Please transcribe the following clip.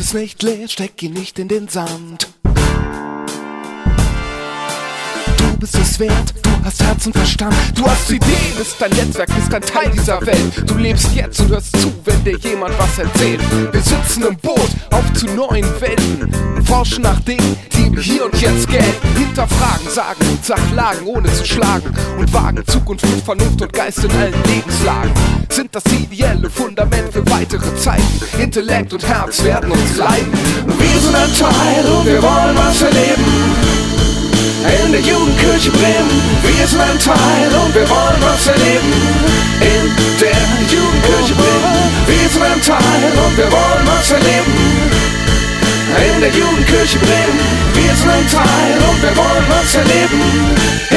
es nicht leer, steck ihn nicht in den Sand. Du bist es wert, du hast Herz und Verstand. Du hast Ideen, bist dein Netzwerk, bist ein Teil dieser Welt. Du lebst jetzt und hörst zu, wenn dir jemand was erzählt. Wir sitzen im Boot zu neuen Welten, forschen nach Dingen, die im Hier und Jetzt gelten. Hinterfragen, sagen und Sachlagen, ohne zu schlagen. Und wagen Zukunft mit Vernunft und Geist in allen Lebenslagen. Sind das ideelle Fundament für weitere Zeiten. Intellekt und Herz werden uns leiden. Wir sind ein Teil und wir wollen was erleben in der Jugendkirche Bremen. Wir sind ein Teil und wir wollen was erleben. In der Jugendkirche Bremen. Wir sind ein Teil und wir wollen was erleben. Der Jugendkirche Bremen. Wir sind ein Teil und wir wollen was erleben.